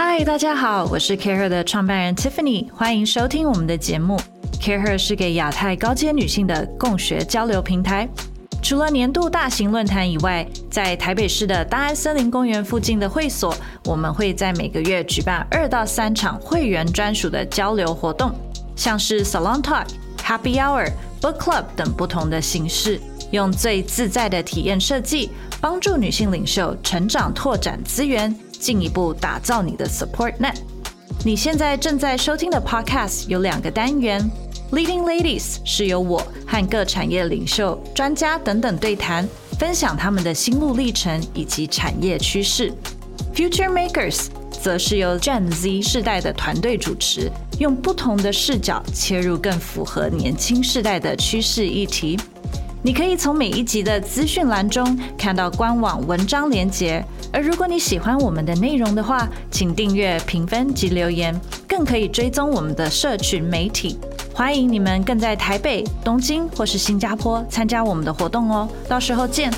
嗨，大家好，我是 CAREhER 的创办人 Tiffany，欢迎收听我们的节目。CAREhER 是给亚太高阶女性的共学交流平台。除了年度大型论坛以外，在台北市的大安森林公园附近的会所，我们会在每个月举办二到三场会员专属的交流活动，像是 Salon Talk、Happy Hour、Book Club 等不同的形式，用最自在的体验设计，帮助女性领袖成长、拓展资源。进一步打造你的 support net。你现在正在收听的 podcast 有两个单元，Leading Ladies 是由我和各产业领袖、专家等等对谈，分享他们的心路历程以及产业趋势；Future Makers 则是由 Gen Z 世代的团队主持，用不同的视角切入更符合年轻世代的趋势议题。你可以从每一集的资讯栏中看到官网文章连接，而如果你喜欢我们的内容的话，请订阅、评分及留言，更可以追踪我们的社群媒体。欢迎你们更在台北、东京或是新加坡参加我们的活动哦，到时候见。